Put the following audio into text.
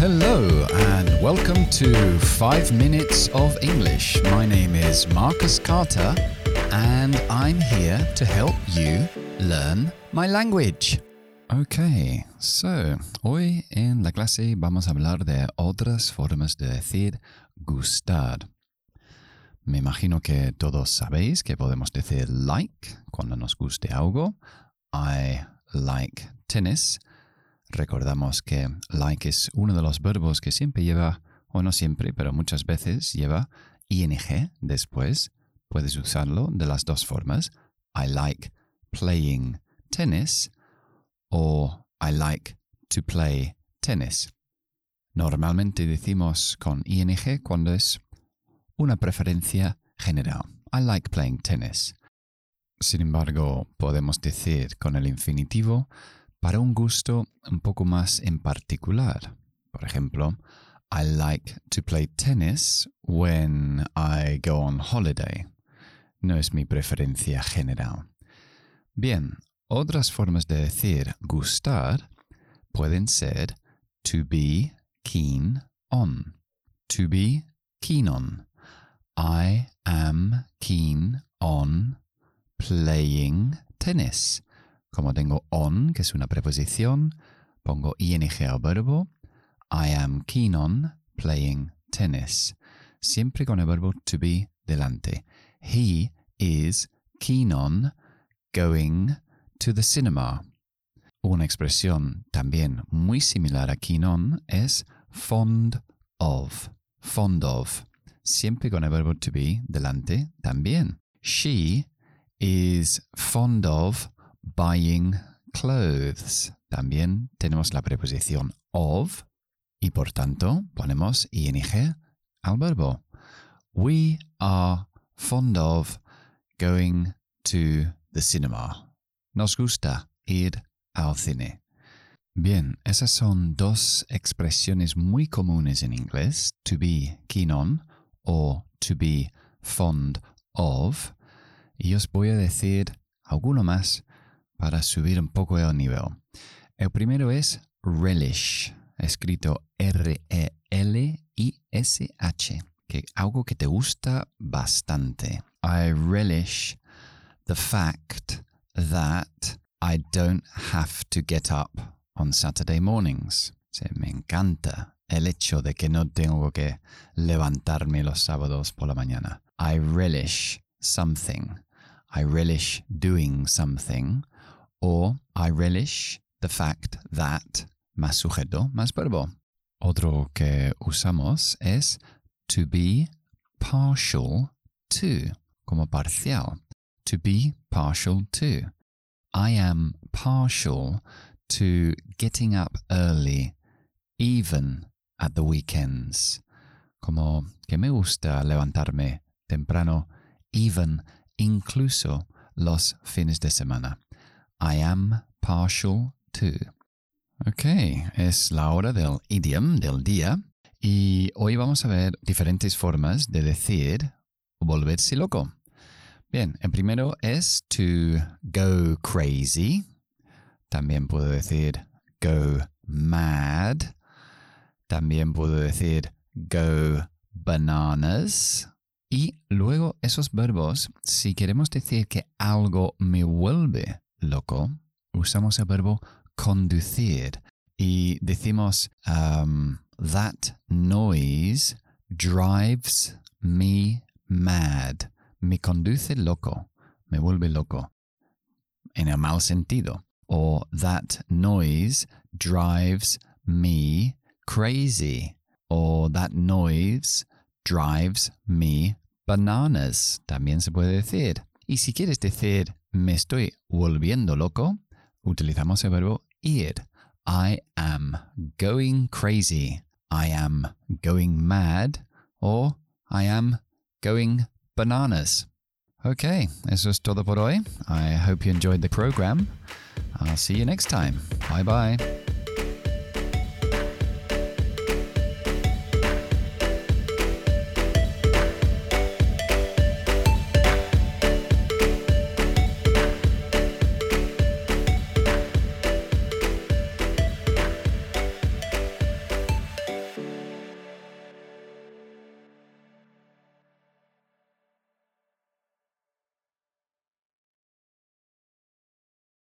Hello, and welcome to 5 Minutes of English. My name is Marcus Carter, and I'm here to help you learn my language. Ok, so hoy en la clase vamos a hablar de otras formas de decir gustar. Me imagino que todos sabéis que podemos decir like cuando nos guste algo. I like tennis. Recordamos que like es uno de los verbos que siempre lleva, o no siempre, pero muchas veces lleva ing después. Puedes usarlo de las dos formas. I like playing tennis o I like to play tennis. Normalmente decimos con ing cuando es una preferencia general. I like playing tennis. Sin embargo, podemos decir con el infinitivo para un gusto un poco más en particular. Por ejemplo, I like to play tennis when I go on holiday. No es mi preferencia general. Bien, otras formas de decir gustar pueden ser to be keen on. To be keen on. I am keen on playing tennis. Como tengo on, que es una preposición, pongo ing al verbo. I am keen on playing tennis. Siempre con el verbo to be delante. He is keen on going to the cinema. Una expresión también muy similar a keen on es fond of. Fond of. Siempre con el verbo to be delante también. She is fond of buying clothes. También tenemos la preposición of y por tanto ponemos ing al verbo. We are fond of going to the cinema. Nos gusta ir al cine. Bien, esas son dos expresiones muy comunes en inglés, to be keen on o to be fond of. Y os voy a decir alguno más para subir un poco el nivel. El primero es relish, escrito R-E-L-I-S-H, que algo que te gusta bastante. I relish the fact that I don't have to get up on Saturday mornings. Se me encanta el hecho de que no tengo que levantarme los sábados por la mañana. I relish something. I relish doing something o I relish the fact that más sujeto más verbo. Otro que usamos es to be partial to, como parcial. To be partial to. I am partial to getting up early, even at the weekends. Como que me gusta levantarme temprano, even, incluso los fines de semana. I am partial to. Ok, es la hora del idiom del día y hoy vamos a ver diferentes formas de decir volverse loco. Bien, el primero es to go crazy. También puedo decir go mad. También puedo decir go bananas. Y luego esos verbos, si queremos decir que algo me vuelve loco, usamos el verbo conducir y decimos um, that noise drives me mad. Me conduce loco, me vuelve loco. En el mal sentido. O that noise drives me crazy. O that noise drives me bananas. También se puede decir. Y si quieres decir me estoy volviendo loco, utilizamos el verbo ir. I am going crazy. I am going mad. O I am going bananas. Okay, eso es todo por hoy. I hope you enjoyed the program. I'll see you next time. Bye bye.